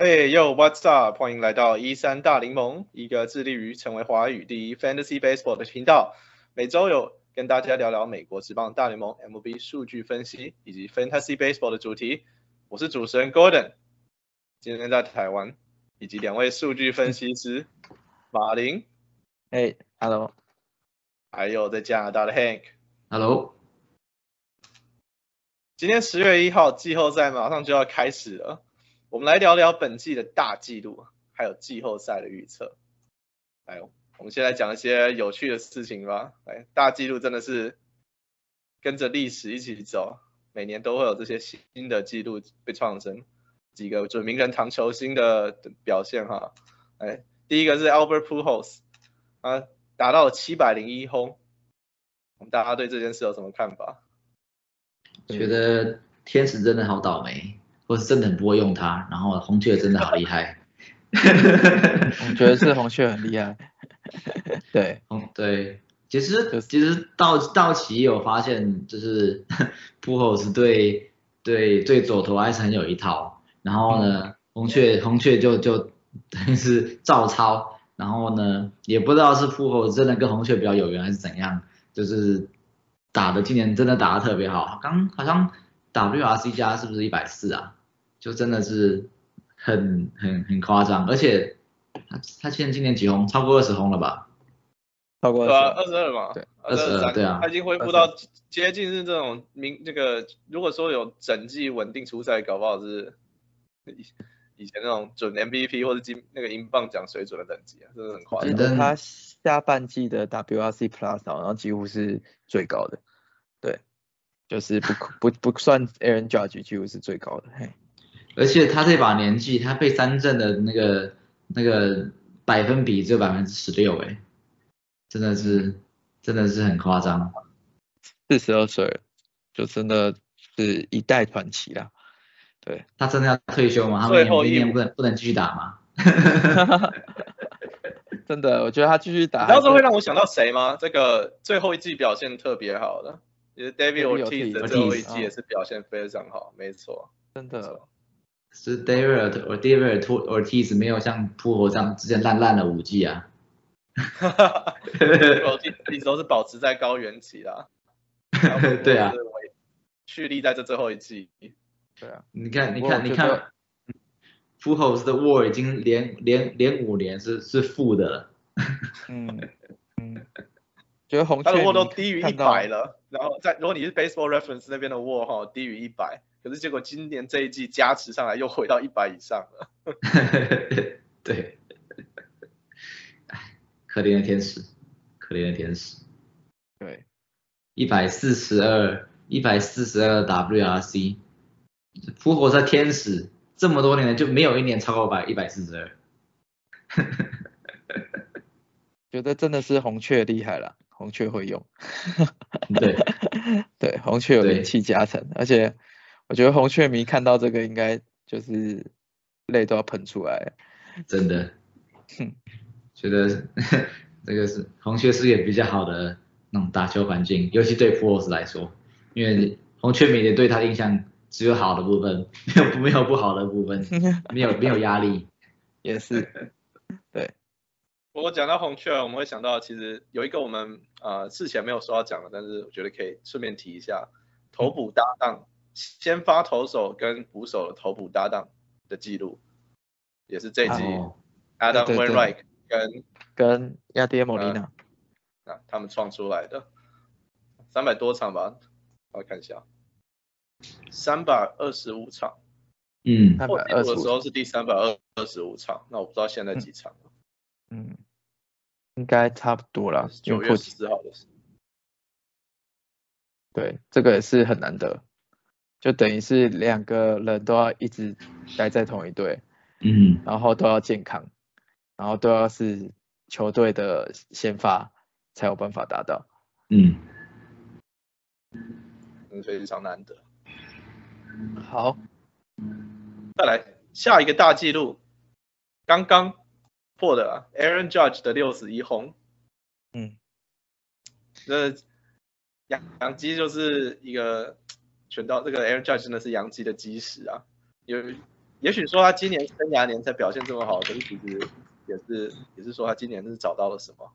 嘿，Yo，What's up？欢迎来到一三大联盟，一个致力于成为华语第一 Fantasy Baseball 的频道。每周有跟大家聊聊美国职棒大联盟 MLB 数据分析以及 Fantasy Baseball 的主题。我是主持人 Gordon，今天在台湾，以及两位数据分析师马林，哎，Hello，还有在加拿大的 Hank，Hello。今天十月一号，季后赛马上就要开始了。我们来聊聊本季的大纪录，还有季后赛的预测。来，我们先来讲一些有趣的事情吧。来，大纪录真的是跟着历史一起走，每年都会有这些新的纪录被创生。几个准名人堂球星的表现哈。哎，第一个是 Albert Pujols，啊，打到了七百零一轰。我们大家对这件事有什么看法？觉得天使真的好倒霉。或是真的很不会用它，然后红雀真的好厉害，我觉得是红雀很厉害，对，嗯对，其实其实道道奇有发现，就是扑后是对对对左投还是很有一套，然后呢红雀红雀就就等于是照抄，然后呢也不知道是复活真的跟红雀比较有缘还是怎样，就是打的今年真的打的特别好，刚好像 WRC 加是不是一百四啊？就真的是很很很夸张，而且他他现在今年几轰？超过二十轰了吧？超过二十二嘛？对，二十二，对啊。他已经恢复到接近是这种明这个，如果说有整季稳定出赛，搞不好是以前那种准 MVP 或者金那个英镑奖水准的等级啊，真的很夸张。记得他下半季的 WRC Plus 然后几乎是最高的，对，就是不不不算 Aaron Judge 几乎是最高的，嘿。而且他这把年纪，他被三振的那个那个百分比只有百分之十六，哎，真的是真的是很夸张。四十二岁，就真的是一代传奇啦。对他真的要退休吗？他明年不能不能继续打吗？真的，我觉得他继续打。你知道这会让我想到谁吗？这个最后一季表现特别好的，也是 David Ortiz 的最后一季也是表现非常好，没错，真的。是 David or David Ortiz 没有像扑火这样之前烂烂了五季啊，哈哈哈，Ortiz 都是保持在高原期啦，对啊，蓄力在这最后一季，对啊，你看你看你看，扑火的 WAR 已经连连连五年是是负的了，嗯嗯，觉得红他的 WAR 都低于一百了，然后在如果你是 Baseball Reference 那边的 WAR 哈低于一百。可是结果今年这一季加持上来又回到一百以上了，对，可怜的天使，可怜的天使，对，一百四十二，一百四十二 WRC，复活在天使这么多年了，就没有一年超过百一百四十二，觉得真的是红雀厉害了，红雀会用，对，对，红雀有灵气加成，而且。我觉得红雀迷看到这个应该就是泪都要喷出来，真的，觉得 这个是红雀是也比较好的那种打球环境，尤其对普罗斯来说，因为红雀迷的对他印象只有好的部分，没 有没有不好的部分，没有没有压力，也是，对。不过讲到红雀，我们会想到其实有一个我们呃事前没有说要讲的，但是我觉得可以顺便提一下，投捕搭档。先发投手跟捕手的投捕搭档的记录，也是这集 Adam Wainwright 跟跟亚迪莫利纳，啊，他们创出来的三百多场吧，我看一下，三百二十五场，嗯，破纪录的时候是第三百二二十五场，那我不知道现在几场了，嗯，应该差不多了，九月十四号的事，对，这个也是很难得。就等于是两个人都要一直待在同一队，嗯，然后都要健康，然后都要是球队的先发才有办法达到，嗯，非常难得。好，再来下一个大纪录，刚刚破的 Aaron Judge 的六十一轰。嗯，这杨杨基就是一个全到这个 Aaron Judge 真的是杨基的基石啊。有也许说他今年生涯年才表现这么好，可是其实也是也是说他今年是找到了什么。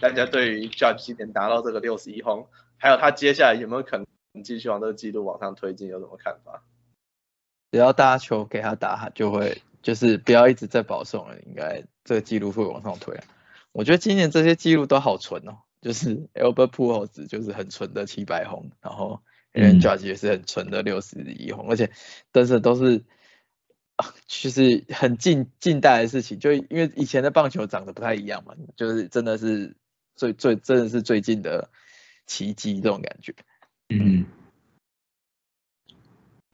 大家对于 Judge 今年达到这个六十一轰，还有他接下来有没有可能继续往这个记录往上推进，有什么看法？只要大球给他打，他就会就是不要一直在保送了，应该这个记录会往上推。我觉得今年这些记录都好纯哦，就是 Albert Pujols 就是很纯的七百红，然后 Aaron Judge 也是很纯的六十一红，而且但是都是就是很近近代的事情，就因为以前的棒球长得不太一样嘛，就是真的是最最真的是最近的奇迹这种感觉。嗯，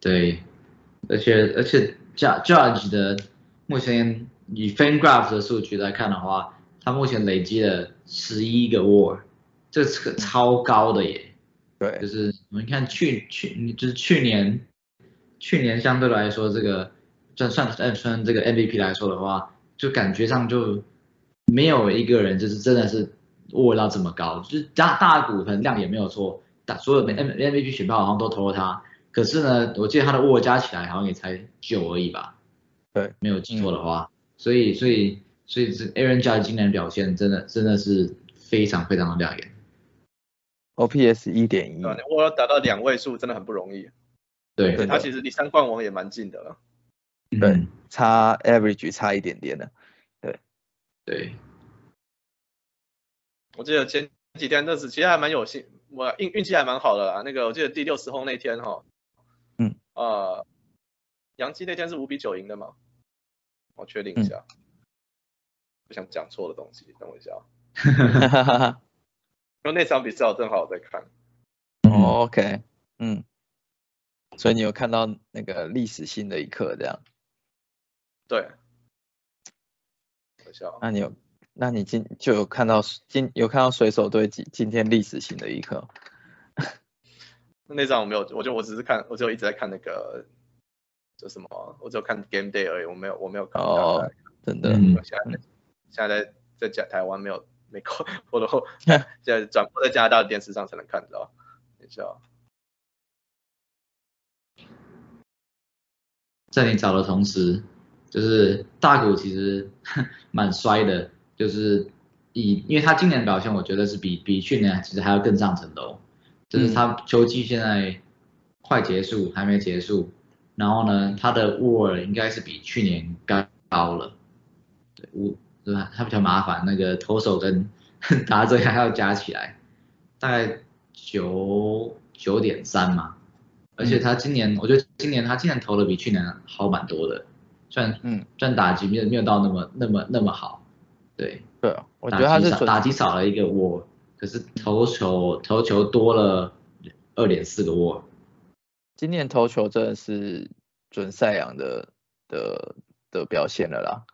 对，而且而且 Judge 的目前以 FanGraph 的数据来看的话。他目前累积了十一个 WAR，这是个超高的耶。对，就是我们看去去，就是去年，去年相对来说这个，算算算算这个 MVP 来说的话，就感觉上就没有一个人就是真的是 WAR 到这么高，就是大大股可能量也没有错，大所有的 M MVP 选票好像都投了他，可是呢，我记得他的 WAR 加起来好像也才九而已吧。对，没有记错的话，所以所以。所以这 Aaron Judge 今年表现真的真的是非常非常的亮眼，OPS 一点一，我要达到两位数真的很不容易。对，他其实离三冠王也蛮近的了。对，差 average 差一点点的。对，对。我记得前几天那是其实还蛮有幸，我运运气还蛮好的啦。那个我记得第六十轰那天哈，嗯，呃，杨基那天是五比九赢的吗？我确定一下。不想讲错的东西，等我一下。因为那场比赛我正好在看。OK，嗯，所以你有看到那个历史性的一刻，这样？对。可笑。那你有，那你今就有看到今有看到水手队今今天历史性的一刻？那张我没有，我就我只是看，我就一直在看那个，就什么，我只有看 Game Day 而已，我没有我没有看。哦，真的。现在在在台湾没有没过，或者后现在转播在加拿大的电视上才能看到。等一下，在你找的同时，就是大谷其实 蛮衰的，就是以因为他今年表现，我觉得是比比去年其实还要更上层楼。就是他秋季现在快结束，还没结束，然后呢，他的 WAR 应该是比去年高高了，对五。对吧？他比较麻烦，那个投手跟 打者还要加起来，大概九九点三嘛。而且他今年，我觉得今年他今年投的比去年好蛮多的，虽然嗯，虽然打击没有没有到那么那么那么好，对对，我觉得他是打击少了一个窝，可是投球投球多了二点四个握。今年投球真的是准赛扬的的的表现了啦。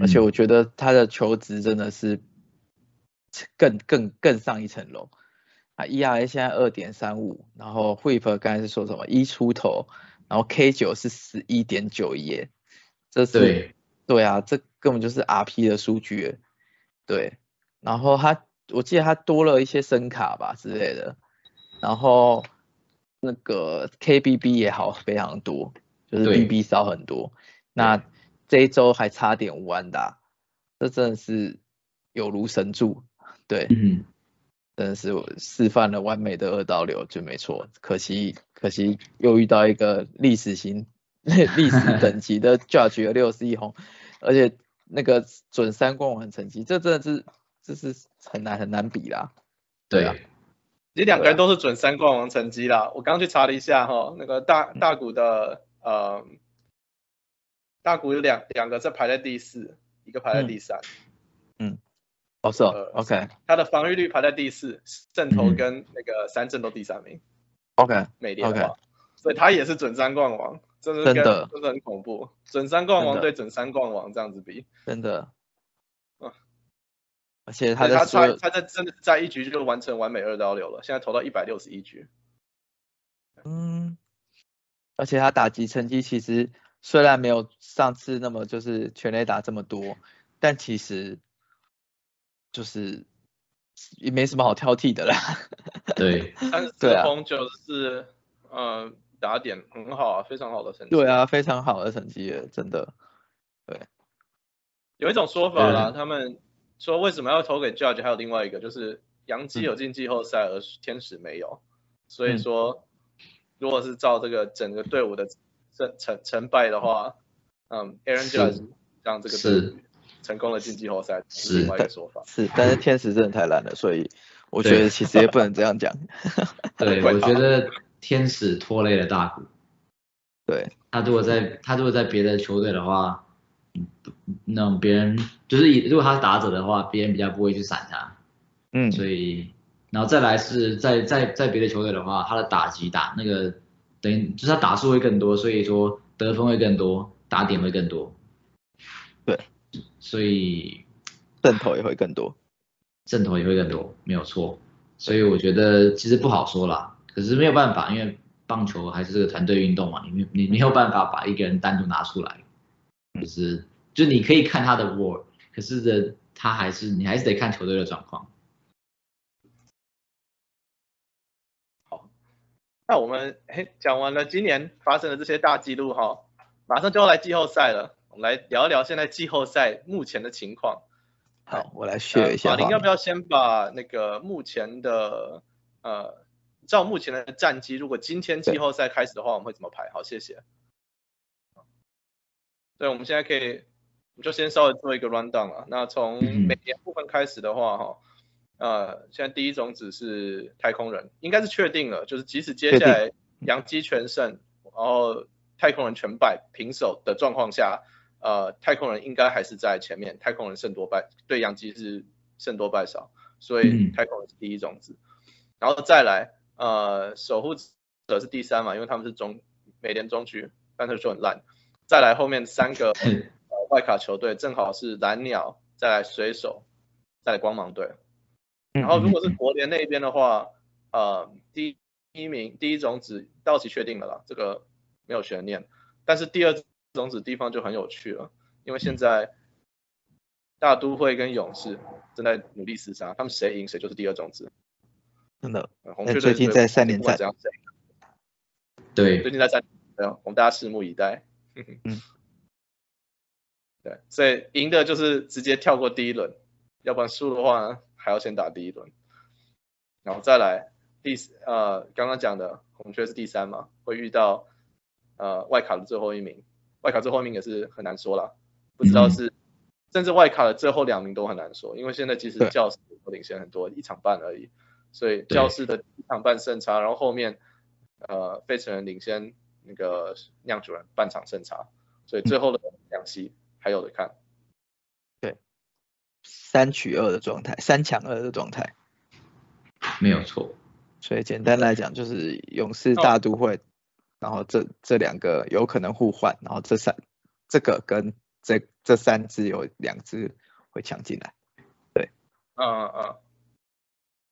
而且我觉得他的球值真的是更更更上一层楼啊！ERA 现在二点三五，然后 Whip 刚才是说什么一出头，然后 K 九是十一点九一，这是对啊，这根本就是 RP 的数据，对。然后他我记得他多了一些声卡吧之类的，然后那个 KBB 也好非常多，就是 BB 少很多，那。这一周还差点五万打，这真的是有如神助，对，嗯，真的是示范了完美的二刀流就没错，可惜可惜又遇到一个历史型 历史 等级的 Judge 六十一红，而且那个准三冠王成绩，这真的是这是很难很难比啦，对啊，这两个人都是准三冠王成绩啦，我刚去查了一下哈，那个大大股的呃。大股有两两个在排在第四，一个排在第三。嗯，哦是哦，OK。他的防御率排在第四，胜投跟那个三振都第三名。OK，美联的话，所以他也是准三冠王，真的真的真的很恐怖。准三冠王对准三冠王这样子比，真的。啊，而且他的他他他在真的在一局就完成完美二刀流了，现在投到一百六十一局。嗯，而且他打击成绩其实。虽然没有上次那么就是全垒打这么多，但其实就是也没什么好挑剔的啦。对，三十四对啊轰九十四，呃，打点很好啊，非常好的成绩。对啊，非常好的成绩，真的。对有一种说法啦，他们说为什么要投给 Judge，还有另外一个就是杨基有进季后赛，而天使没有，所以说如果是照这个整个队伍的成成成败的话，嗯 Judge 让这个队是伍成功的进季后赛是是另外一个说法。是，但是天使真的太烂了，所以我觉得其实也不能这样讲。对，我觉得天使拖累了大谷。对，他如果在他如果在别的球队的话，嗯那种别人就是如果他是打者的话，别人比较不会去闪他，嗯，所以然后再来是在在在别的球队的话，他的打击打那个等于就是他打数会更多，所以说得分会更多，打点会更多。对，所以阵头也会更多。阵头也会更多，没有错。所以我觉得其实不好说啦，可是没有办法，因为棒球还是这个团队运动嘛，你没你没有办法把一个人单独拿出来，就是就你可以看他的 WAR，可是的他还是你还是得看球队的状况。好那我们嘿讲完了今年发生的这些大记录哈，马上就要来季后赛了，我们来聊一聊现在季后赛目前的情况。好，我来学一下马林。要不要先把那个目前的呃，照目前的战绩，如果今天季后赛开始的话，我们会怎么排？好，谢谢。对，我们现在可以，我们就先稍微做一个 run down 啊。那从嗯每年部分开始的话，哈，呃，现在第一种子是太空人，应该是确定了，就是即使接下来洋基全胜，然后太空人全败平手的状况下，呃，太空人应该还是在前面，太空人胜多败，对洋基是胜多败少，所以嗯。太空人是第一种子，然后再来，呃，守护者是第三嘛，因为他们是中美联中区，但是就很烂，再来后面三个呃外卡球队正好是蓝鸟，再来水手，再来光芒队，嗯然后如果是国联那边的话，呃，第一名第一种子道奇确定了啦，这个没有悬念。但是第二种子地方就很有趣了，因为现在大都会跟勇士正在努力厮杀，他们谁赢谁就是第二种子。真的，呃红雀最近在三连战不管怎样谁对最近在三，对啊，我们大家拭目以待。嗯。嗯，对，所以赢的就是直接跳过第一轮，要不然输的话呢，还要先打第一轮，然后再来第四呃刚刚讲的红雀是第三嘛，会遇到呃外卡的最后一名，外卡最后一名也是很难说了，不知道是、甚至外卡的最后两名都很难说，因为现在其实教室都领先很多，一场半而已，所以教室的一场半胜差，然后后面呃费城人领先那个酿酒人半场胜差，所以最后的两席还有的看。对三取二的状态，三抢二的状态。没有错。所以简单来讲，就是勇士哦大都会，然后这这两个有可能互换，然后这三这个跟这这三支有两支会抢进来。嗯嗯嗯。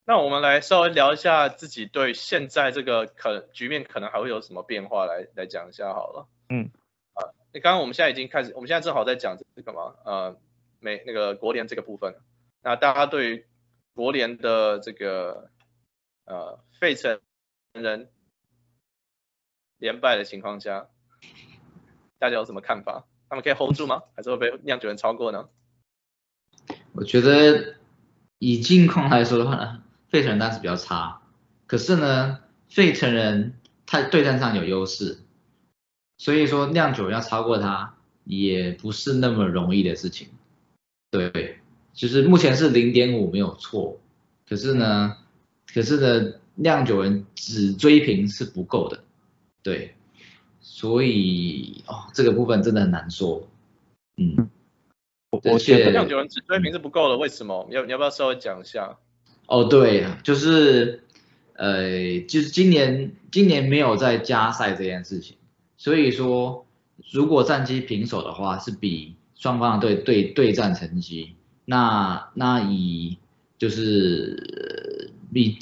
那我们来稍微聊一下自己对现在这个可局面可能还会有什么变化来来讲一下好了。嗯。啊，那刚刚我们现在已经开始，我们现在正好在讲这个嘛，呃，美那个国联这个部分。那大家对于国联的这个呃费城人连败的情况下，大家有什么看法？他们可以 hold 住吗？还是会被酿酒人超过呢？我觉得以近况来说的话呢，费城人当然是比较差，可是呢，费城人他对战上有优势，所以说酿酒人要超过他也不是那么容易的事情。对，就是目前是零点五没有错，可是呢，可是呢，酿酒人只追平是不够的，对，所以哦，这个部分真的很难说，嗯。我觉得酿酒人只追平是不够的，为什么？你要你要不要稍微讲一下？哦，对，就是呃，就是今年今年没有在加赛这件事情，所以说如果战绩平手的话，是比双方的对对对战成绩，那那以就是呃比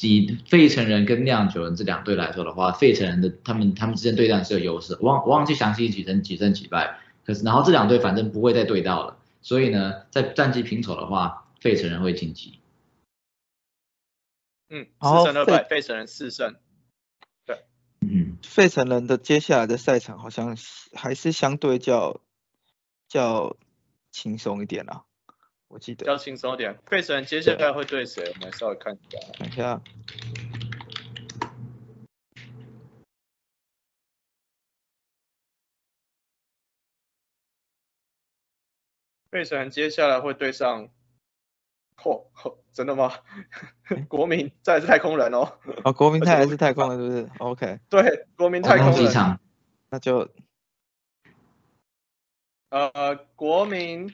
以费城人跟酿酒人这两队来说的话，费城人的他们他们之间对战是有优势，忘忘记详细几胜几胜几败，可是然后这两队反正不会再对到了，所以呢，在战绩平手的话，费城人会晋级。嗯，然后四胜二败，费费城人四胜。对嗯，费城人的接下来的赛场好像是还是相对较较轻松一点啦，我记得比较轻松一点。费城人接下来会对谁？我们来稍微看一下。看一下，费城人接下来会对上，嚯、嚯真的吗？国民再来是太空人哦。啊，国民 而且我泰还是太空人是不是？OK，对，国民太空人。几场？那就呃，国民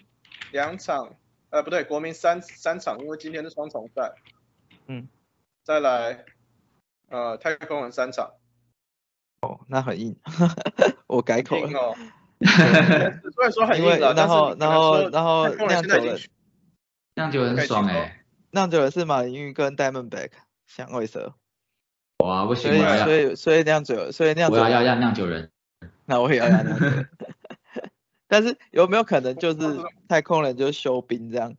两场，呃，不对，国民三三场，因为今天是双重赛。嗯。再来，呃，太空人三场。哦，那很硬，我改口了，硬哦。虽然说很硬了，但然后然后然后太空人酿酒人现在已经这样就很爽可以哎、酿酒人是马林鱼跟 Diamondback 响尾蛇，哇，不行，所以我要所以所以酿酒所以酿酒我要要要酿酒人。那我也要要酿酒人，但是有没有可能就是太空人就休兵这样？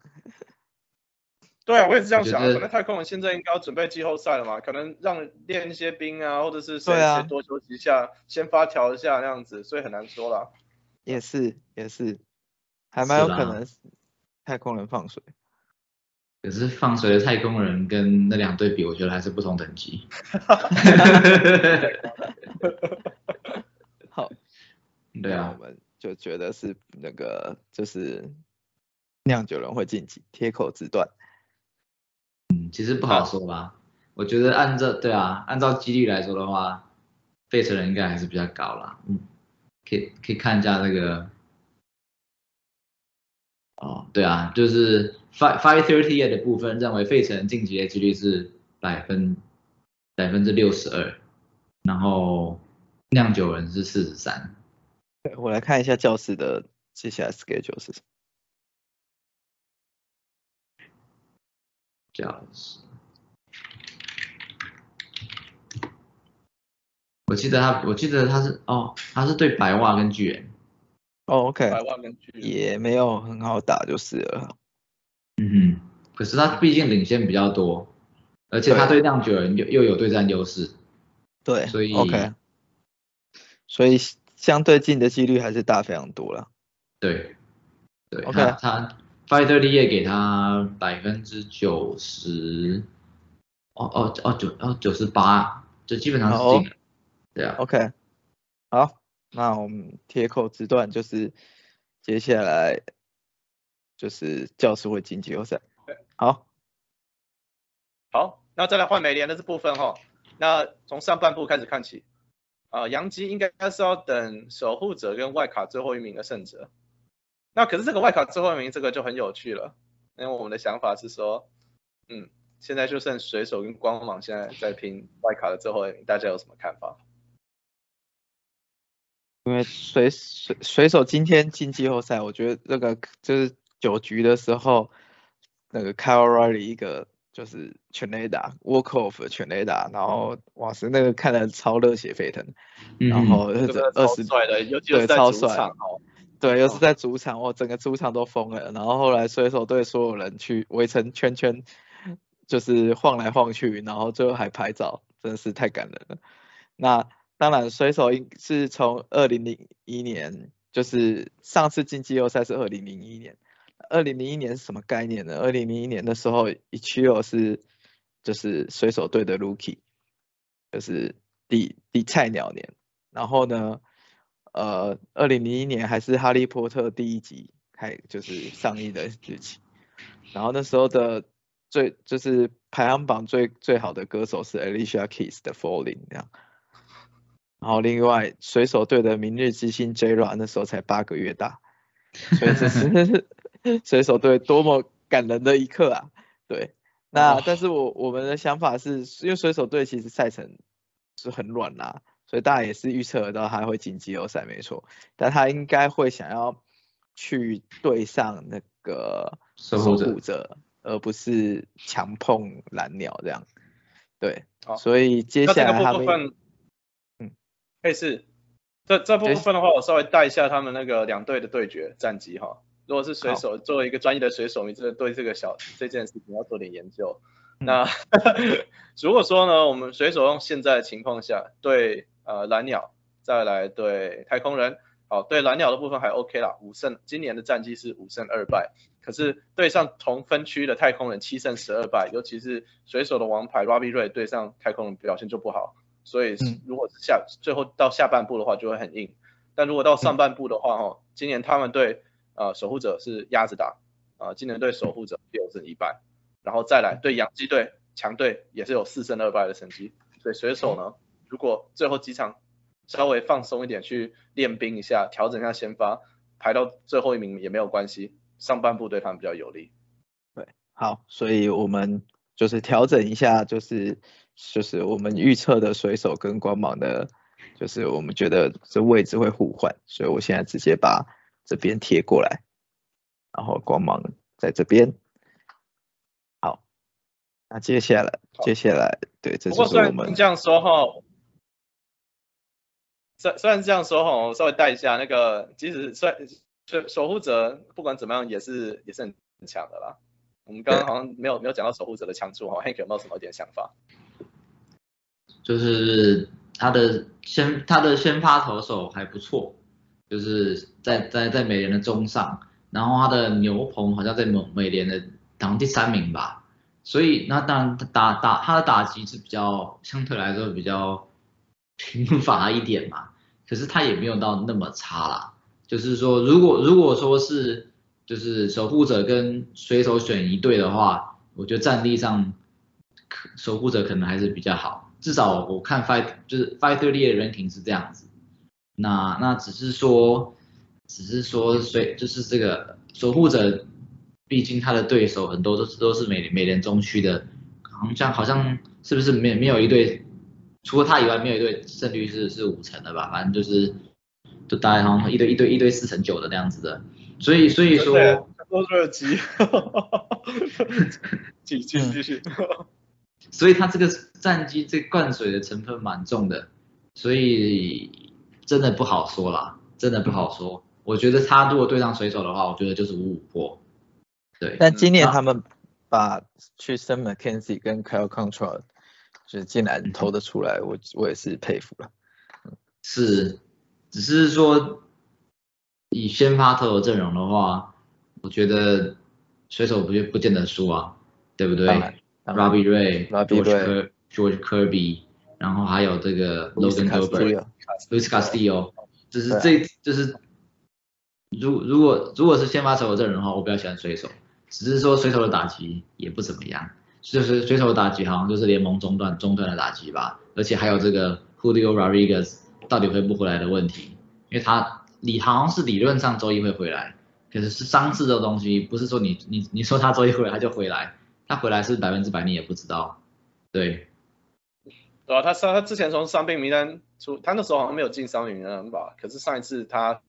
对啊，我也是这样想可能太空人现在应该要准备季后赛了嘛，可能让练一些兵啊，或者是谁对啊先多休息一下，先发调一下那样子，所以很难说啦。也是也是，还蛮有可能太空人放水。可是放水的太空人跟那两队比，我觉得还是不同等级。好，对啊我，们就觉得是那个就是酿酒人会晋级，铁口直断。嗯，其实不好说吧。我觉得按照对啊，按照几率来说的话，费城人应该还是比较高啦。嗯，可以可以看一下那个。哦，对啊，就是 five five thirty 的部分，认为费城晋级的几率是百分百分之六十二，然后酿酒人是四十三。对我来看一下教室的接下来 schedule 是什么。这样子。我记得他，我记得他是哦，他是对白袜跟巨人。哦，OK，白袜跟巨人也没有很好打就是了。嗯。哼，可是他毕竟领先比较多，而且他对酿酒人又又有对战优势，对，所以 OK，所以相对进的几率还是大非常多了。对，对 OK 他他 Five Thirty 也给他百分之九十，哦哦哦九哦九十八，就基本上是进了，对啊，OK，好，那我们铁口直断就是接下来就是教师会进季后赛。好，好，那再来换美联的这部分哈，那从上半部开始看起，啊、杨基应该是要等守护者跟外卡最后一名的胜者。那可是这个外卡最后一名这个就很有趣了，因为我们的想法是说，嗯，现在就剩水手跟光芒现在在拼外卡的最后一名，大家有什么看法？因为水水水手今天进季后赛，我觉得这个就是九局的时候，那个 Kyle Riley 一个就是全垒打，walk off 全垒打，然后哇塞，那个看得超热血沸腾，然嗯后二十帅的，尤其是对在主超帅场哦，对，又是在主场，哇，整个主场都疯了。然后后来水手队所有人去围成圈圈，就是晃来晃去，然后最后还拍照，真的是太感人了。那当然，水手应是从二零零一年，就是上次进季后赛是二零零一年。二零零一年是什么概念呢？二零零一年的时候，ECHO 是就是水手队的 Rookie，就是第第菜鸟年。然后呢，呃，二零零一年还是《哈利波特》第一集开就是上映的日期，然后那时候的最就是排行榜最最好的歌手是 Alicia Keys 的《Falling》这样，然后另外水手队的明日之星 J Rod 那时候才八个月大，所以这是 水手队多么感人的一刻啊！对，那哦。但是我我们的想法是，因为水手队其实赛程是很乱啦、所以大家也是预测得到他会进季后赛没错，但他应该会想要去对上那个守守护者者，而不是强碰蓝鸟这样。对好，所以接下来他们个部分，嗯，可以是。这这部分的话，我稍微带一下他们那个两队的对决战绩哈。如果是水手，作为一个专业的水手，你真的对这个小这件事情要做点研究。那 如果说呢，我们水手用现在的情况下对呃蓝鸟，再来对太空人，好，对蓝鸟的部分还 OK 啦，五胜，今年的战绩是五胜二败。可是对上同分区的太空人七胜十二败，尤其是水手的王牌 Robbie Ray 对上太空人表现就不好，所以如果下最后到下半部的话就会很硬。但如果到上半部的话，哈，今年他们对呃守护者是鸭子打，呃，今年对守护者六胜一败。然后再来对洋基队强队也是有四胜二败的成绩，所以水手呢，如果最后几场稍微放松一点去练兵一下，调整一下先发，排到最后一名也没有关系，上半部对他们比较有利。对，好，所以我们就是调整一下，就是就是我们预测的水手跟光芒的，就是我们觉得这位置会互换，所以我现在直接把这边贴过来，然后光芒在这边。好那接下来，接下来，对，这就是我们这样说哈。虽虽然这样说哈，我稍微带一下那个，即使虽守守护者不管怎么样也是也是很强的啦。我们刚刚好像没有没有讲到守护者的强处哈，Hank 有没有什么一点想法？就是他的先他的先发投手还不错，就是在在在美联的中上，然后他的牛棚好像在美美联的好像第三名吧。所以那当然打打他的打击是比较相对来说比较贫乏一点嘛，可是他也没有到那么差啦。就是说如果如果说是就是守护者跟水手选一队的话，我觉得战力上守护者可能还是比较好，至少我看 fight 就是 fight 队列的 ranking 是这样子。那那只是说只是说所以就是这个守护者。毕竟他的对手很多都是都是美美联中区的，好像好像是不是没没有一队，除了他以外没有一队胜率是是五成的吧？反正就是就大概好像一堆一堆一堆四成九的那样子的，所以所以说都热机，继续继续，所以他这个战绩这灌水的成分蛮重的，所以真的不好说啦，真的不好说。我觉得他如果对上水手的话，我觉得就是五五破。对，但今年他们把去升 McKenzie 跟 Kyle Control 就是竟然投得出来，我我也是佩服了。是，只是说以先发投的阵容的话，我觉得水手不不见得输啊，对不对？Robbie Ray，George George Kirby，然后还有这个 Logan Gilbert，Luis Castillo，就是这就是如如果如果是先发投的阵容的话，我比较喜欢水手。只是说水手的打击也不怎么样，就是水手的打击好像就是联盟中段中段的打击吧，而且还有这个 Julio Rodriguez 到底回不回来的问题，因为他理好像是理论上周一会回来，可是是伤势这东西，不是说你你你说他周一回来他就回来，他回来是百分之百你也不知道，对，对啊，他上他之前从伤病名单出，他那时候好像没有进伤病名单吧，可是上一次他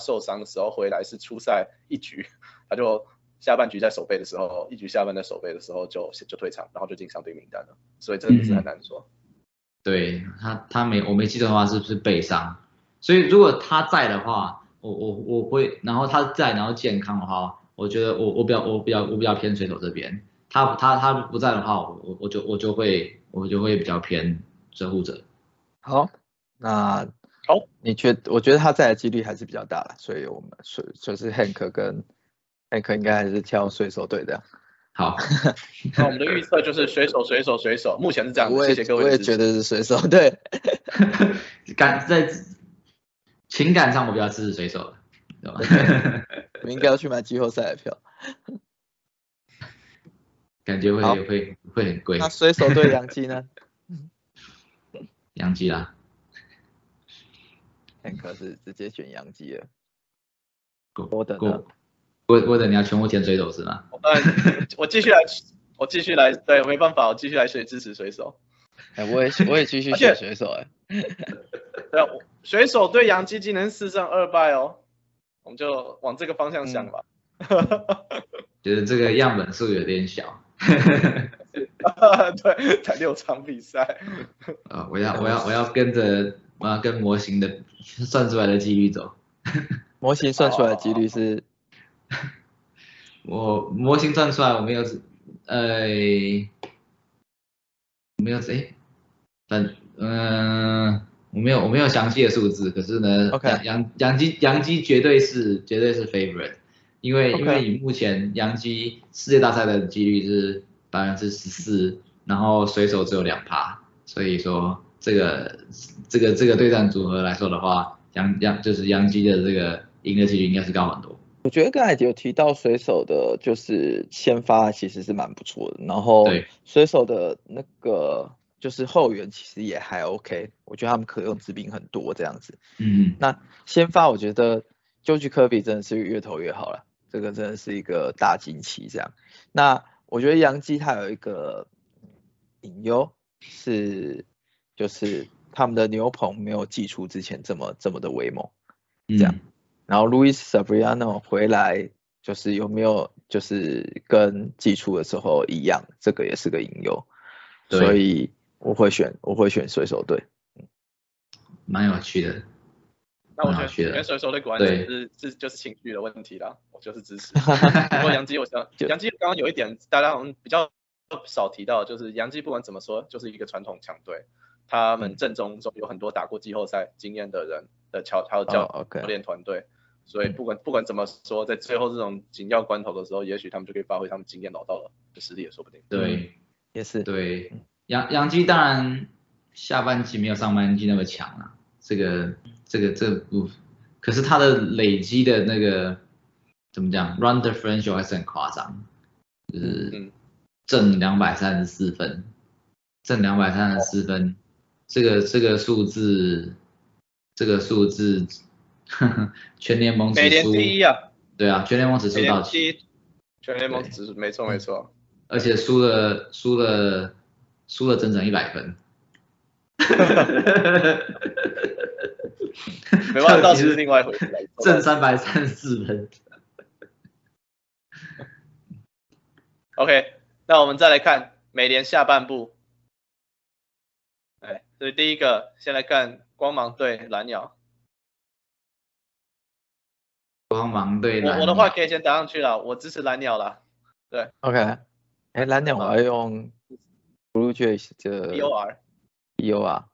受伤的时候回来是初赛一局，他就。下半局在守备的时候，一局下半在守备的时候就就退场，然后就进伤病名单了，所以真的是很难说。对他，他没我没记错的话，是不是背伤？所以如果他在的话，我我我会，然后他在，然后健康的话，我觉得我我比较我比较我比较偏水手这边。他他他不在的话，我我就我就会我就会比较偏守护者。好，那好，你觉我觉得他在的几率还是比较大了，所以我们所就是 Hank 跟。Hank 应该还是挑水手队的。好，那我们的预测就是水手，水手，水手，目前是这样。谢谢各位。我也觉得是水手，对。感在情感上我比较支持水手，对吧？我应该要去买季后赛的票。感觉会会会很贵。那水手对杨基呢？杨基啦。很可是直接选杨基了。我等呢？我我等你要全部填水手是吗？嗯，我继续来，我继续来，对，没办法，我继续来选支持水手。哎，我也我也继续选水手哎。对啊，水手对杨基今年四胜二败哦，我们就往这个方向想吧。觉得这个样本数有点小。对，才六场比赛。啊，我要我要我要跟着我要跟模型的算出来的几率走。模型算出来的几率是。我模型算出来，我没有，呃，没有诶，反，嗯，我没有我没有详细的数字，可是呢，杨杨杨基杨基绝对是绝对是 favorite，因为因为以目前杨基世界大赛的几率是百分之十四，然后水手只有两趴，所以说这个这个这个对战组合来说的话，杨杨就是杨基的这个赢的几率应该是高很多。我觉得刚才有提到水手的，就是先发其实是蛮不错的，然后水手的那个就是后援其实也还 OK，我觉得他们可用之兵很多这样子。嗯，那先发我觉得 George Kirby 真的是越投越好了，这个真的是一个大惊奇这样。那我觉得杨基他有一个隐忧是，就是他们的牛棚没有寄出之前这么这么的威猛，这样。然后 Luis Sabriano 回来，就是有没有就是跟寄出的时候一样，这个也是个隐忧，所以我会选我会选水手队，嗯，蛮有趣的。那我觉得选水手队果然是是就是情绪的问题啦，我就是支持。不过杨基我想 杨基刚刚有一点大家好像比较少提到，就是杨基不管怎么说就是一个传统强队，他们阵中中有很多打过季后赛经验的人的教还有教教练团队。所以不管不管怎么说，在最后这种紧要关头的时候，也许他们就可以发挥他们经验老道了的实力也说不定。对，也是。对，杨杨基当然下半季没有上半季那么强啊，这个这个这部，可是他的累积的那个怎么讲，run differential 还是很夸张，就是正两百三十四分，正两百三十四分，这个这个数字，这个数字。全联盟美联第一啊！对啊，全联盟指数到七。全联盟指数没错没错。而且输了输了输了整整一百分。没办法，到是另外一回事。正三百三十四分。OK，那我们再来看美联下半部。哎，所以第一个先来看光芒对蓝鸟。光芒对我我的话可以先打上去了，我支持蓝鸟了。对，OK。哎，蓝鸟我要用 Blue Jays 的 T O R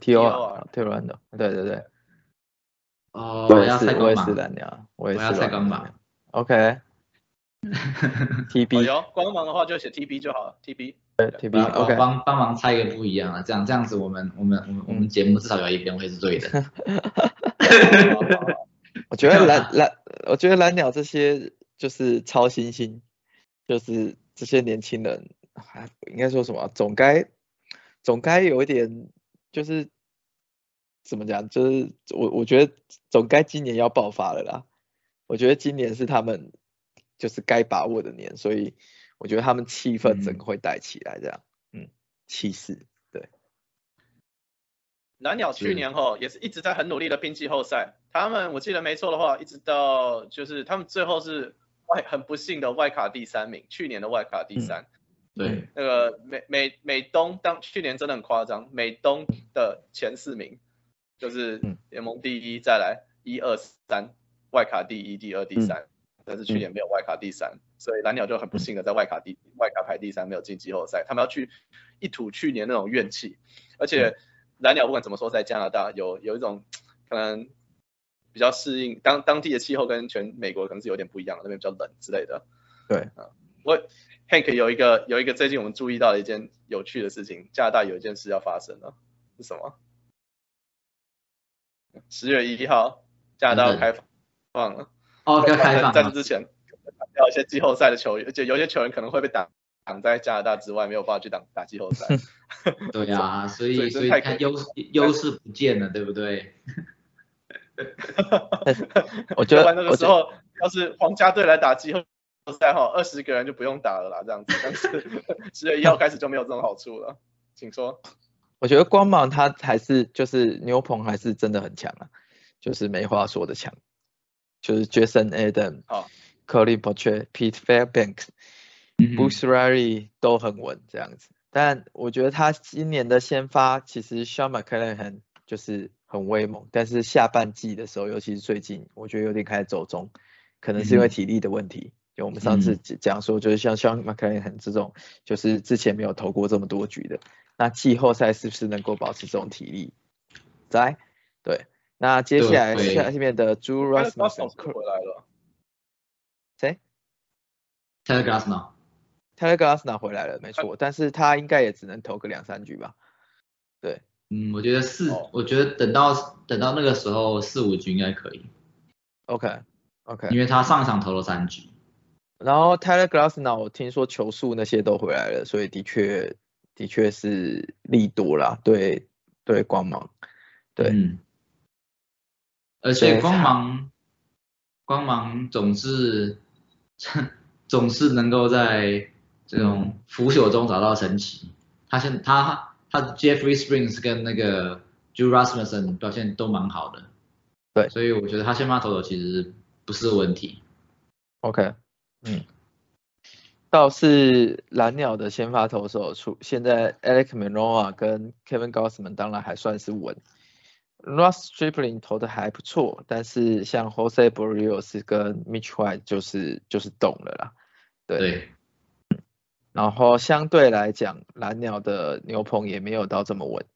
T O R 哦 T O R T O R 对对对。哦，我要我也是蓝鸟，我也是光芒。OK。T B。有光芒的话就写 T B 就好了，T B。对 T B。OK。帮帮忙猜一个不一样啊，这样这样子我们我们我们我们节目至少有一边会是对的。我觉得蓝蓝，我觉得蓝鸟这些就是超新星，就是这些年轻人，还应该说什么，总该总该有一点，就是怎么讲，就是我我觉得总该今年要爆发了啦。我觉得今年是他们就是该把握的年，所以我觉得他们气氛整个会带起来，这样，嗯，气势对。蓝鸟去年后也是一直在很努力的拼季后赛，他们我记得没错的话，一直到就是他们最后是外很不幸的外卡第三名，去年的外卡第三。对。那个美美美东当去年真的很夸张，美东的前四名就是联盟第一，再来一二三外卡第一、第二、第三，但是去年没有外卡第三，所以蓝鸟就很不幸的在外卡第外卡排第三，没有进季后赛，他们要去一吐去年那种怨气，而且。蓝鸟不管怎么说，在加拿大有有一种可能比较适应当当地的气候跟全美国可能是有点不一样，那边比较冷之类的。对啊，我 Hank 有一个有一个最近我们注意到的一件有趣的事情，加拿大有一件事要发生了，是什么？十月一号，加拿大要开放了。哦，要开放。在这之前，要一些季后赛的球员，而且有些球员可能会被挡。挡在加拿大之外，没有办法去打打季后赛。对啊，所以所以看优优势不见了，对不对？我觉得 那个时候要是皇家队来打季后赛哈，二十个人就不用打了啦，这样子。但是 十月一号开始就没有这种好处了，请说。我觉得光芒他还是就是牛棚还是真的很强啊，就是没话说的强，就是 Jason Adam、Colin p o t r e Pete Fairbanks。Bruce r a r y 都很稳这样子，但我觉得他今年的先发其实 Sean McClellan 很就是很威猛，但是下半季的时候，尤其是最近，我觉得有点开始走中，可能是因为体力的问题。就我们上次讲说，就是像像 McLaren 这种，就是之前没有投过这么多局的，那季后赛是不是能够保持这种体力？在，对。那接下来下面的 Drew Rusman 回来了。谁？Taylor Glasnow。Taylor Glasnow 回来了，没错，但是他应该也只能投个两三局吧？对。嗯，我觉得四，我觉得等到等到那个时候四五局应该可以。OK，OK。因为他上场投了三局。然后 Tyler Glassnow 我听说球速那些都回来了，所以的确的确是利多啦，对对，光芒，对。嗯而且光芒，光芒总是 总是能够在这种腐朽中找到神奇。他现他他 Jeffrey Springs 跟那个 Drew Rasmussen 表现都蛮好的，对，所以我觉得他先发投手其实不是问题。OK，嗯，倒是蓝鸟的先发投手出现在 Alex Manoa 跟 Kevin Gausman 当然还算是稳。Ross Stripling 投的还不错，但是像 Jose Barrios 跟 Mitch White 就是就是懂了啦，对。然后相对来讲，蓝鸟的牛棚也没有到这么稳，对。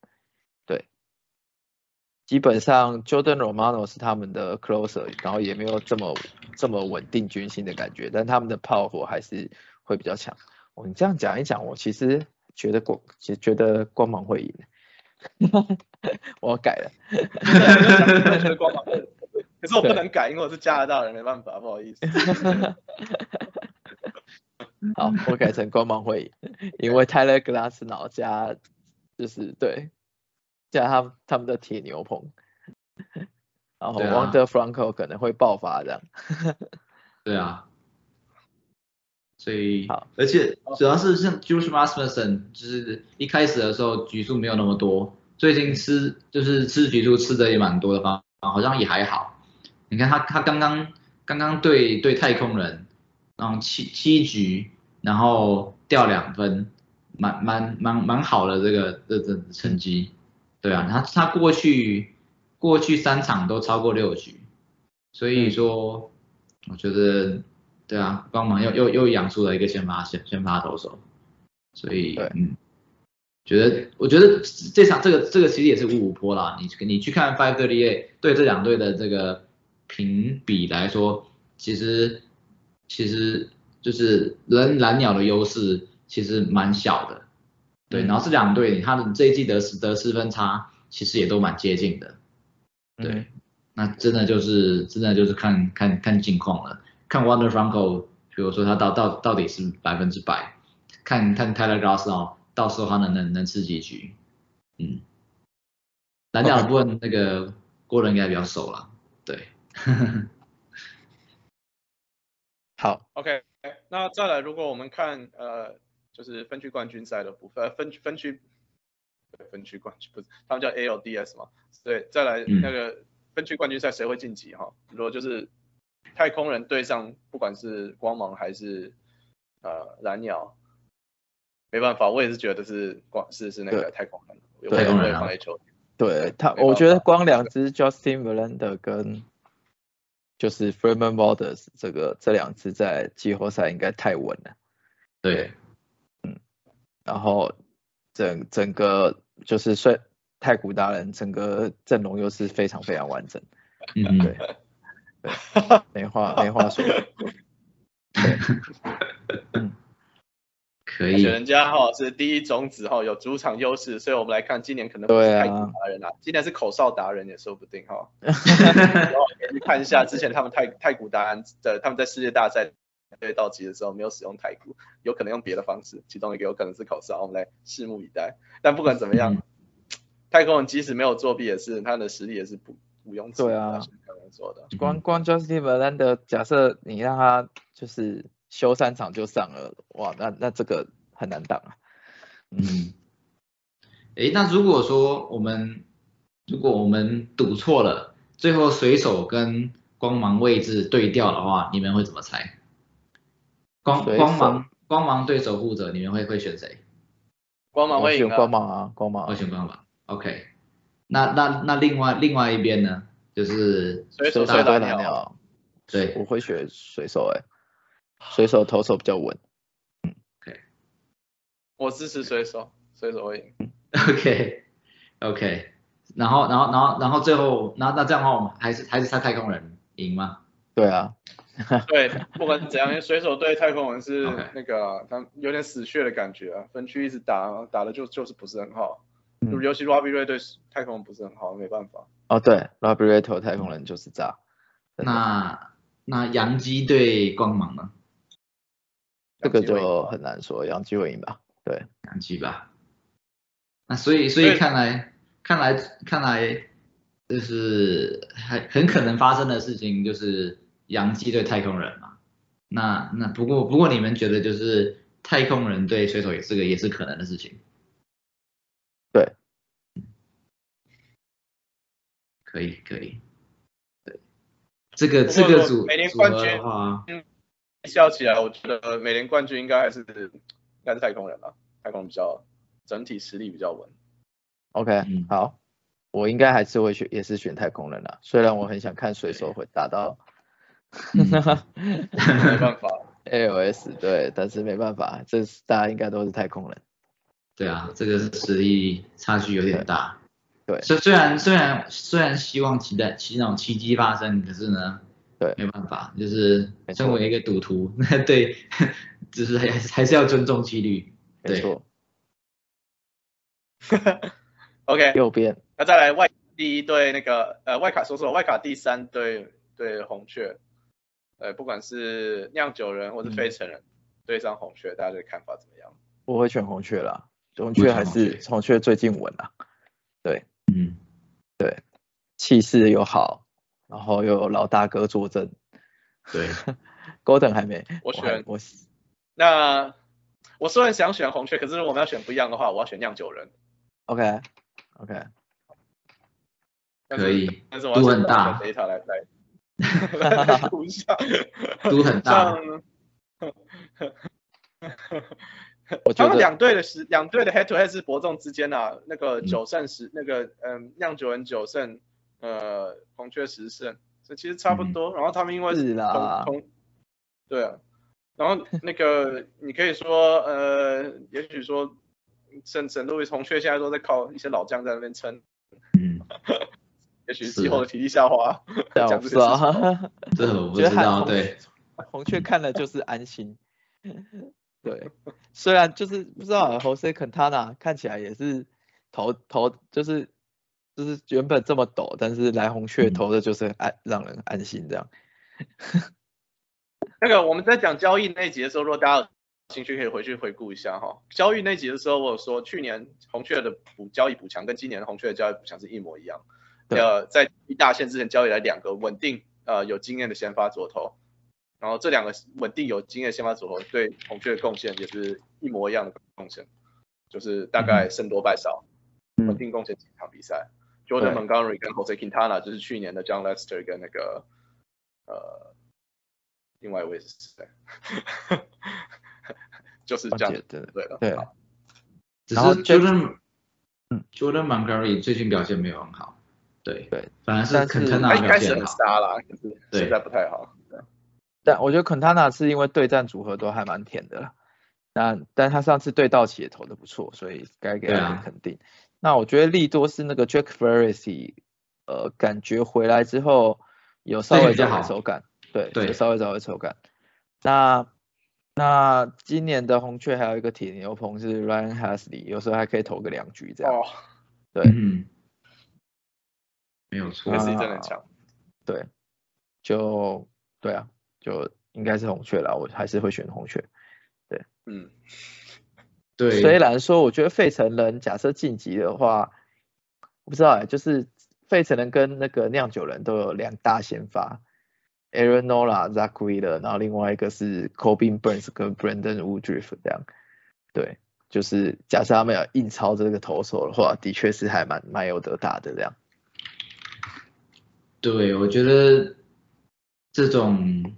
基本上 Jordan Romano 是他们的 closer，然后也没有这么这么稳定军心的感觉，但他们的炮火还是会比较强。我你这样讲一讲，我其实觉得光其实觉得光芒会赢。我改了，可是我不能改，因为我是加拿大人，没办法，不好意思。好，我改成光芒会赢，因为 Tyler Glass 脑加就是对加他他们的铁牛棚，然后 Wonder Franco 可能会爆发这样。对啊。所以，而且主要是像 Jules Rasmussen，就是一开始的时候局数没有那么多，最近吃就是吃局数吃的也蛮多的吧，好像也还好。你看他他刚刚刚刚对对太空人，然后七七局，然后掉两分，蛮蛮蛮蛮好的这个这这成绩。对啊，他他过去过去三场都超过六局，所以说我觉得。对啊，帮忙又又又养出了一个先发先先发投手，所以嗯，觉得我觉得这场这个这个其实也是五五坡啦。你你去看 Five Thirty Eight 对这两队的这个评比来说，其实其实就是人蓝鸟的优势其实蛮小的，对。然后这两队他的这一季得失得失分差其实也都蛮接近的，对。那真的就是真的就是看看看近况了。看 Wonder Franco，比如说他到到到底是百分之百，看看 Tyler g r a s s 哦，到时候他能能能吃几局，嗯，蓝鸟的部分那个郭人应该比较熟了，对，好，OK，那再来，如果我们看呃，就是分区冠军赛的部分，分分区分区冠军不是，他们叫 ALDS 嘛，对，再来那个分区冠军赛谁会晋级哈？如果就是太空人对上不管是光芒还是呃蓝鸟，没办法，我也是觉得是光是是那个太空人，太空人放在球对他，我觉得光两只 Justin Verlander 跟就是 Freeman Waters 这个这两只在季后赛应该太稳了。对，嗯，然后整整个就是帅太古达人整个阵容又是非常非常完整。嗯，对。没话没话说，嗯，可以。人家哈是第一种子哈，有主场优势，所以我们来看今年可能不是太古达人啊，今年是口哨达人也说不定哈。然后去看一下之前他们太太古达人的他们在世界大赛对到期的时候没有使用太古，有可能用别的方式，其中一个有可能是口哨，我们来拭目以待。但不管怎么样，太空人即使没有作弊也是他的实力也是不。毋庸置疑，刚刚说的。光光 Justin Verlander，假设你让他就是休三场就上了，哇，那那这个很难挡啊。嗯。哎，那如果说我们如果我们赌错了，最后水手跟光芒位置对调的话，你们会怎么猜？光光芒光芒对守护者，你们会会选谁？光芒会选光芒啊，光芒会选光芒。OK。那那那另外另外一边呢，就是水手对蓝鸟，对我会选水手哎、水手投手比较稳。OK，我支持水手，水手会赢。OK OK，然后然后然后然后最后那那这样的话，我们还是还是猜太空人赢吗？对啊，对，不管怎样，因为水手对太空人是那个啊他有点死穴的感觉啊，分区一直打，打的就就是不是很好。嗯尤其 Robbie Ray 对太空人不是很好，没办法。哦对 r o b b i e Ray 投太空人就是渣。那那洋基对光芒呢？这个就很难说，洋基会赢吧？对，洋基吧。那所以所以所以看来看来看来就是很很可能发生的事情就是洋基对太空人嘛。那那不过不过你们觉得就是太空人对水手也是个也是可能的事情。对，可以可以。对，这个这个组每年组合冠军的话，笑起来，我觉得美联冠军应该还是应该是太空人吧，太空人比较整体实力比较稳。OK，、嗯好，我应该还是会选，也是选太空人啦。虽然我很想看水手会打到嗯。没办法，ALS，对，但是没办法，这是大家应该都是太空人。对啊，这个实力差距有点大。对。虽虽然虽然虽然希望期待期那种奇迹发生，可是呢，对。没办法，就是身为一个赌徒，那 对，就是还还是要尊重纪律。没错，OK，右边。那再来外第一对那个呃外卡说说外卡第三对对红雀，呃不管是酿酒人或是费城人、对上红雀，大家的看法怎么样？我会选红雀啦，红雀还选红雀。是红雀最近稳啦，嗯，对气势又好，然后又有老大哥坐镇对，，Golden 还没，我选我那我虽然想选红雀，可是如果我们要选不一样的话，我要选酿酒人。OK OK，可以但是我要选赌很大 data 来来来赌一下，赌很大。我觉得他们两队的十两队的 head to head 是伯仲之间啊，那个嗯。九胜十、那个嗯酿酒人九胜，呃红雀十胜，这其实差不多。然后他们因为是啦。同同对啊，然后那个你可以说呃，也许说圣圣路易红雀现在都在靠一些老将在那边撑，嗯，也许是季后的体力下滑，这样讲我不知道这我不觉得知道，对，红雀看了就是安心。对，虽然就是不知道 Jose Quintana 看起来也是投投就是就是原本这么抖，但是来红雀嗯投的就是安让人安心这样。那个我们在讲交易那一集的时候，如果大家有兴趣可以回去回顾一下哈。交易那集的时候，我有说去年红雀的补交易补强跟今年红雀的交易补强是一模一样。对。呃，在一大线之前交易来两个稳定呃有经验的先发左投，然后这两个稳定有经验的先发左投对红雀的贡献也是一模一样的贡献，就是大概胜多败少，稳嗯，定贡献几场比赛。对 Jordan Montgomery 跟 Jose Quintana 就是去年的 John Lester 跟那个呃，另外一位是谁？就是这样。对。对了。对。好。只是 Jordan，嗯，Jordan Montgomery 最近表现没有很好，对对，反而是但是 Quintana 他一开始很表现好，杀啦，可是对现在不太好。但我觉得 Quintana 是因为对战组合都还蛮甜的啦。那但他上次对道奇也投的不错，所以该给他肯定。那我觉得利多是那个 Jack Flaherty，呃，感觉回来之后有稍微找回手感，对，对有稍微找回手感。那那今年的红雀还有一个铁牛棚是 Ryan Hasley，有时候还可以投个两局这样。哦，对嗯，没有错这，啊是真的很强。对，就对啊，就应该是红雀啦，我还是会选红雀。对嗯，对，虽然说我觉得费城人假设晋级的话，我不知道哎、就是费城人跟那个酿酒人都有两大先发，Aaron Nola、Zach Wheeler，然后另外一个是 Corbin Burns 跟 Brandon Woodruff 这样。对，就是假设他们要硬抄这个投手的话，的确是还蛮蛮有得打的这样。对，我觉得这种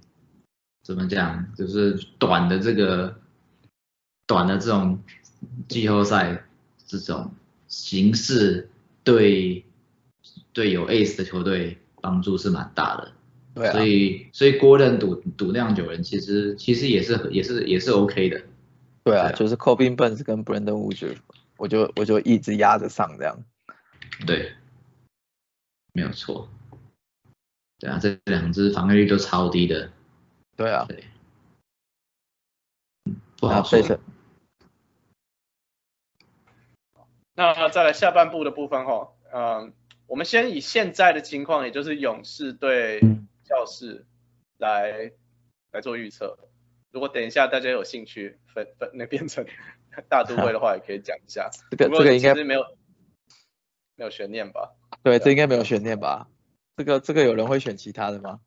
怎么讲，就是短的这个短的这种季后赛这种形式对对有 ace 的球队帮助是蛮大的。对啊所，以所以郭人赌赌酿酒人其实其实也是也是也是 OK 的，对啊，对啊就是 Corbin Burns 跟 Brandon Wood，我就我就一直压着上这样。对，没有错。对啊，这两支防御率都超低的，对啊，对，不好说。那再来下半部的部分哈，嗯，我们先以现在的情况，也就是勇士对嗯教士来来做预测。如果等一下大家有兴趣分分那变成 大都会的话，也可以讲一下。这个这个应该没有没有悬念吧？对，这应该没有悬念吧？这个这个有人会选其他的吗？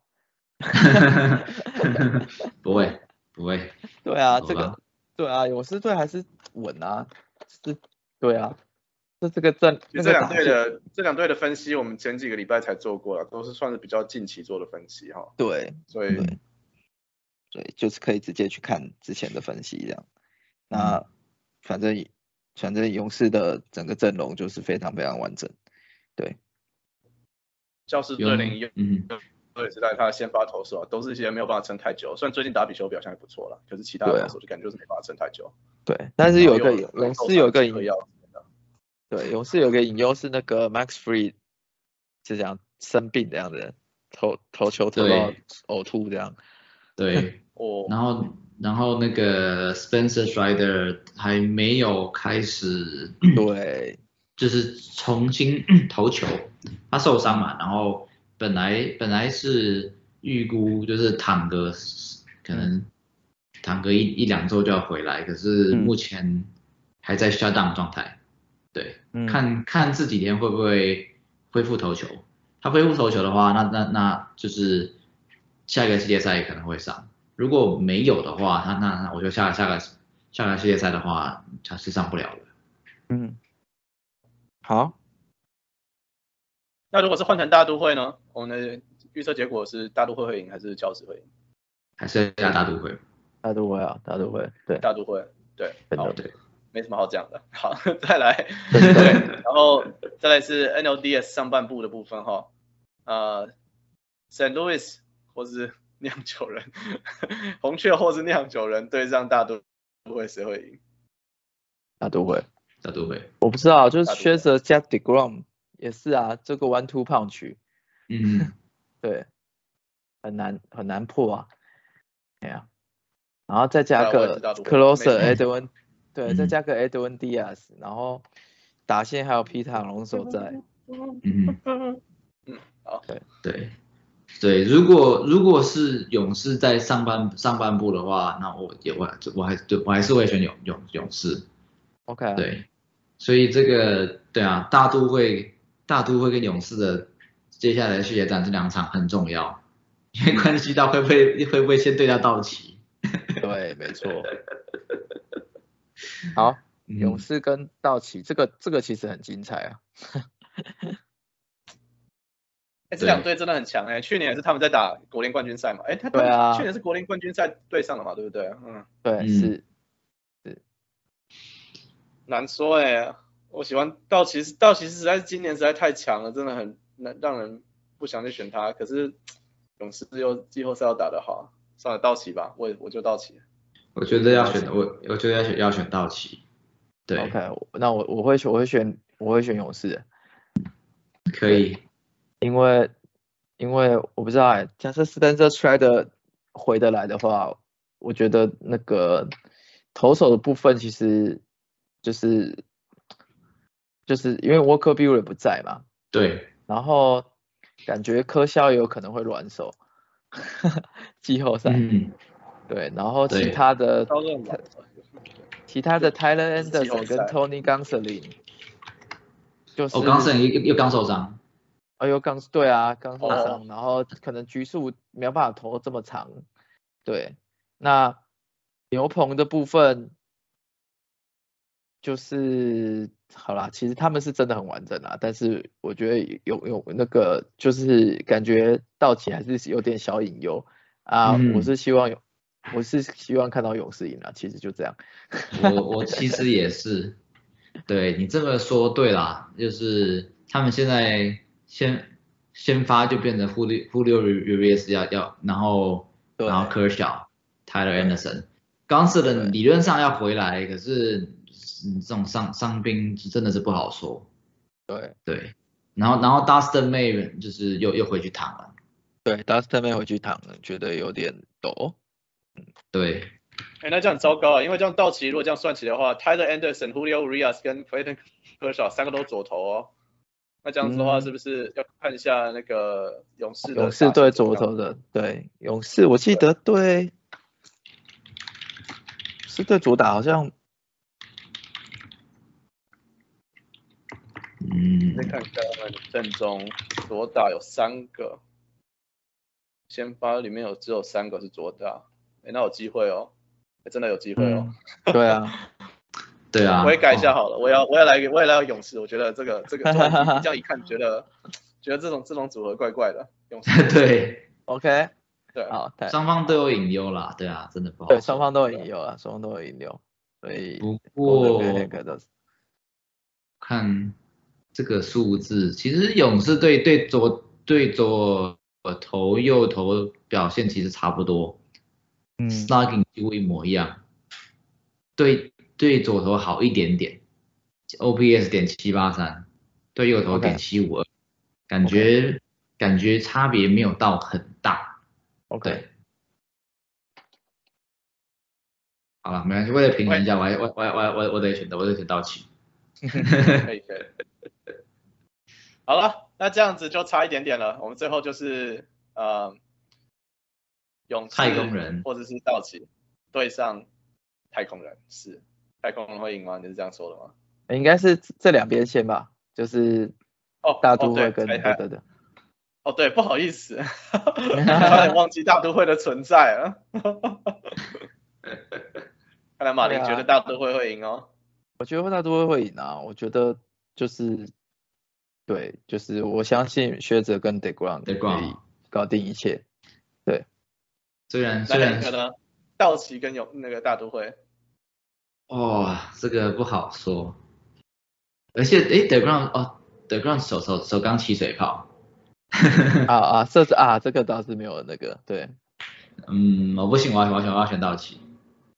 不会不会，对啊，这个对啊，勇士队还是稳啊，是，对啊，这这个阵其实这两队的这两队的分析，我们前几个礼拜才做过了，都是算是比较近期做的分析哈。对所以对对，就是可以直接去看之前的分析这样。那反正反正勇士的整个阵容就是非常非常完整，对教士有队零一嗯队时代，他的先发投手啊，都是一些没有办法撑太久。虽然最近打比修表现还不错了，可是其他的投手就感觉就是没办法撑太久。对，但是有一个勇士有一个隐受伤几颗药对勇士有个隐忧是那个 Max Free 是这样生病这样的人，投投球投到呕吐这样，对，哦，然后然后那个 Spencer Strider 还没有开始，对就是重新投球，他受伤嘛，然后本来本来是预估就是躺个可能躺个一一两周就要回来，可是嗯目前还在 shut down 状态，对，嗯看看这几天会不会恢复投球。他恢复投球的话，那那那就是下一个系列赛可能会上。如果没有的话，那那那我觉得下下个下个系列赛的话，他是上不了的。嗯，好，那如果是换成大都会呢？我们的预测结果是大都会会赢还是教士会赢？还是大都会。大都会啊，大都会，对，大都会，对，好对，没什么好讲的。好，再来，然后再来是 NLDS 上半部的部分哈，呃，St. Louis 或是酿酒人，红雀或是酿酒人对上大都会，谁会赢？大都会。大都会。我不知道，就是大都会。缺着加 Degrom 也是啊，这个 One Two Punch，嗯，对，很难很难破啊，哎呀、然后再加个 Closer 没 Edwin，对，再嗯加个 Edwin Diaz，然后打线还有皮塔龙手在，嗯，嗯，好，对，对，如果如果是勇士在上半上半部的话，那我也我我还对我还是会选勇勇勇士。OK，啊对，所以这个对啊，大都会大都会跟勇士的接下来的系列战这两场很重要，因为关系到会不会会不会先对到道奇。对，没错。好，嗯勇士跟道奇，这个这个其实很精彩啊。哎，这两队真的很强哎，去年也是他们在打国联冠军赛嘛，哎，他对啊去年是国联冠军赛对上了嘛，对不对？嗯，对，嗯是，难说哎，我喜欢道奇，道奇实在是今年实在太强了，真的很难让人不想去选他。可是勇士又季后赛要打得好，算了，道奇吧，我我就道奇。我觉得要选我，我觉得要选要选道奇。对 OK，那我我会选我会选我会选勇士，可以。因为因为我不知道哎，假设 Spencer Strider 回得来的话，我觉得那个投手的部分其实就是就是因为 Walker Buehler 不在嘛，对，然后感觉科肖也有可能会软手 季后赛，嗯，对，然后其他的其他的 Tyler Anderson 跟赛 Tony Gonsolin 就是哦，刚胜又又刚受伤。哎呦，刚对啊，刚受哦伤，然后可能局数没有办法投这么长，对。那牛棚的部分就是好啦，其实他们是真的很完整啊，但是我觉得有有那个就是感觉道奇还是有点小隐忧啊，嗯。我是希望有，我是希望看到勇士赢了，其实就这样。我我其实也是，对你这么说对啦，就是他们现在先先发就变成 Julio Julio Urias 要要，然后然后 Kershaw、Tyler Anderson，刚是的理论上要回来，可是嗯这种伤伤兵真的是不好说。对对，然后然后 Dustin May 就是又又回去躺了。对，Dustin May 回去躺了，觉得有点抖。对，哎，那这样很糟糕啊，因为这样道奇如果这样算起的话，Tyler Anderson、Julio Urias 跟 Clayton Kershaw 三个都左投哦。那这样子的话，嗯是不是要看一下那个勇士的勇士队打线怎么样左投的，对，勇士我记得对，是对主打好像嗯再，看一下他们阵中左打有三个，先发里面有只有三个是左打，哎，那有机会哦，哎真的有机会哦。嗯，对啊，对啊，我也改一下哦。好了，我要我要来我也来个勇士，我觉得这个这个 这样一看觉得觉得这种这种组合怪怪的，勇士对，OK，对，好，双方都有隐忧啦，对啊，真的不好。对双方都有引流啊，双方都有引流，所以不过跟 Hank 都是看这个数字，其实勇士队对左对左投右投表现其实差不多嗯，slugging 几乎一模一样，对对左投好一点点，OPS 点七八三，对右投 OK 点七五二，感觉感觉差别没有到很大，OK，好了，没关系，为了平衡一下，我还我我我我我得选择，我得选道奇。可 以可以。好了，那这样子就差一点点了，我们最后就是呃勇士太空人或者是道奇对上太空人，是太空人会赢吗？你是这样说的吗？应该是这两边先吧，就是哦，大都会跟才对对对，哦，对，不好意思，差点忘记大都会的存在了。看来马林觉得大都会会赢哦。我觉得大都会会赢啊，我觉得就是对，就是我相信学者跟 Degrom 可 DeGrom 以搞定一切。对虽然那虽然你可能道奇跟有那个大都会，哦，这个不好说。而且诶 d e g r o u n 哦 d e g r o u n 手手手刚起水泡。啊啊，这是啊，这个倒是没有那个对嗯，我不行，我要我要选我要选道奇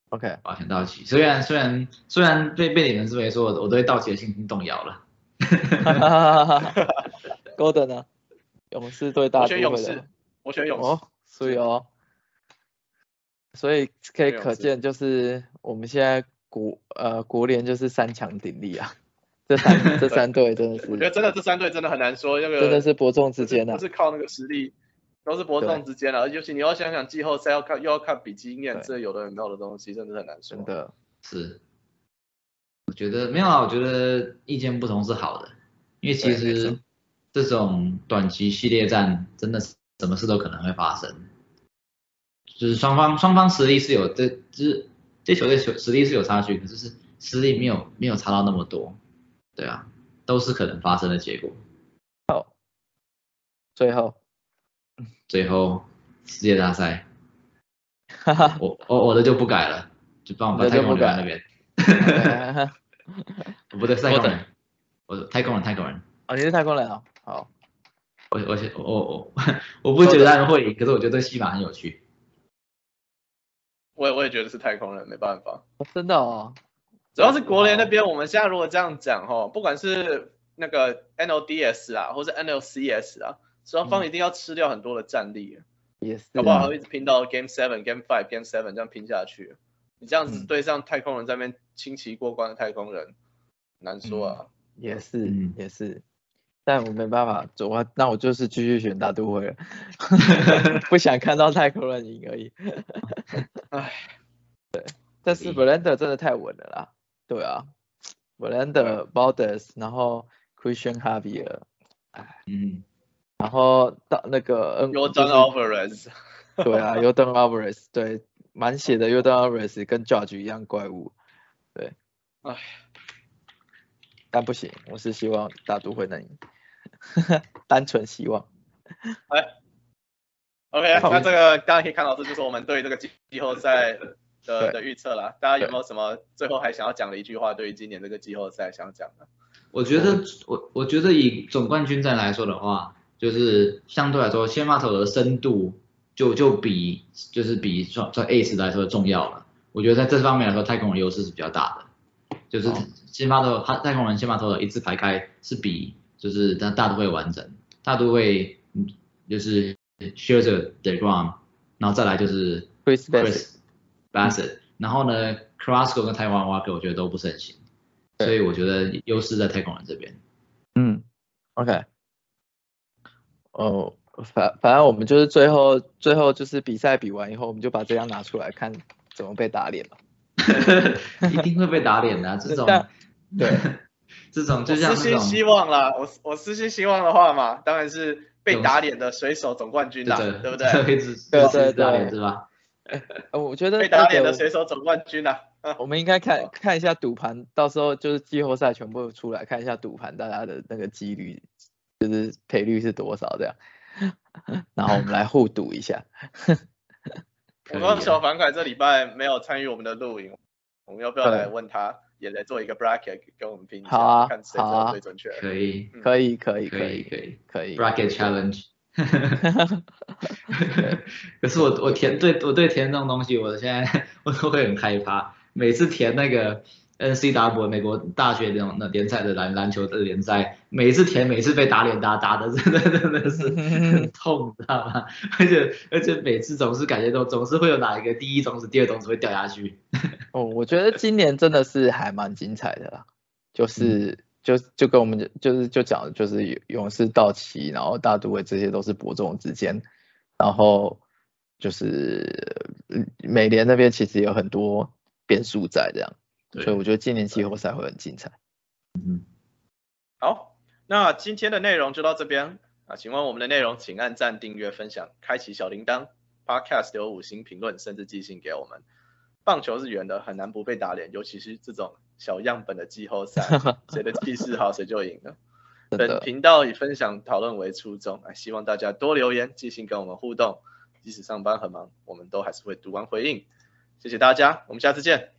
，，OK，我要选道奇。虽然虽然虽然被被你们这么一说，我我对道奇的信心动摇了。Golden 呢？勇士对大我都会的。选勇士，我选勇士。哦，所以哦，所以可以可见，就是我们现在国呃国联就是三强鼎立啊，这三这三队真的是。我觉得真的这三队真的很难说，那个真的是伯仲之间啊。不，是靠那个实力，都是伯仲之间啊。尤其你要想想季后赛要看又要看比经验，对。这有的没有的东西，真的是很难说。真的，是，我觉得没有啊，我觉得意见不同是好的，因为其实这种短期系列战真的是什么事都可能会发生，就是双方双方实力是有这就是这球队球实力是有差距，可是是实力没有没有差到那么多，对啊，都是可能发生的结果。好最后，最后世界大赛，哈哈，我我我的就不改了，就帮我把太空留在那边，不对，太空人，我太空人太空人。哦，你是太空人啊，好，我我我我我不觉得他们会赢，可是我觉得这个戏码很有趣。我也我也觉得是太空人，没办法。哦真的哦，主要是国联那边，我们现在如果这样讲哈，不管是那个 NODS 啊，或是 NLCS 啊，双方一定要吃掉很多的战力，也是搞不好啊还会一直拼到 Game Seven、Game Five、Game Seven 这样拼下去。你这样子嗯。对上太空人在那边轻骑过关的太空人，难说啊。也是嗯。也是，但我没办法，我那我就是继续选大都会了，不想看到太空人赢而已。唉，但是 Blender 真的太稳了啦，对啊，Blender、Balders，然后 Christian Javier，嗯，然后到那个 N，Jordan Alvarez，对啊 u d a n Alvarez，对，满血的 u d a n Alvarez 跟 Judge 一样怪物，对，唉，但不行，我是希望大都会能赢，单纯希望。OK，那这个大家可以看到，这就是我们对这个季季后赛的对的预测了。大家有没有什么最后还想要讲的一句话，对于今年这个季后赛想要讲的？我觉得我我觉得以总冠军战来说的话，就是相对来说，先发投手的深度就就比就是比在在 A 时来说重要了。我觉得在这方面来说，太空人优势是比较大的，就是先发投他太空人先发投手一字排开是比就是大大都会完整，大都会就是 the ground，然后再来就是 Chris Bassett，然后呢 Carrasco 跟 Taiwan Walker 我觉得都不是很行，所以我觉得优势在太空人这边。嗯，OK，哦，反反正我们就是最后最后就是比赛比完以后，我们就把这张拿出来看怎么被打脸了。一定会被打脸的，这种对，这种就像私心希望啦，我我私心希望的话嘛，当然是被打脸的水手总冠军啦，对不对？对对对，是吧？呃，我觉得被打脸的水手总冠军啊，我们应该看看一下赌盘，到时候就是季后赛全部出来看一下赌盘，大家的那个几率就是赔率是多少这样，然后我们来互赌一下。我刚小凡凯这礼拜没有参与我们的录影，我们要不要来问他，也来做一个 bracket 跟我们拼一下，看谁做最准确？可以，可以，可以，可以，可以，可以。bracket challenge。可是我我填对我对填这种东西，我现在我都会很害怕，每次填那个。N C W 美国大学那种那联赛的篮篮球的联赛，每次填每次被打脸打打 的，真的真的是 很痛，知道吗？而且而且每次总是感觉都总是会有哪一个第一种子、第二种子会掉下去。哦，我觉得今年真的是还蛮精彩的啦，就是就就跟我们就是就讲就是勇士、道奇，然后大都会这些都是伯仲之间，然后就是美联那边其实有很多变数在这样。所以我觉得今年季后赛会很精彩。嗯，好，那今天的内容就到这边啊。喜欢我们的内容，请按赞、订阅、分享、开启小铃铛。Podcast 留五星评论，甚至寄信给我们。棒球是圆的，很难不被打脸，尤其是这种小样本的季后赛，谁的气势好谁就赢了。本频道以分享讨论为初衷，啊，希望大家多留言、寄信跟我们互动。即使上班很忙，我们都还是会读完回应。谢谢大家，我们下次见。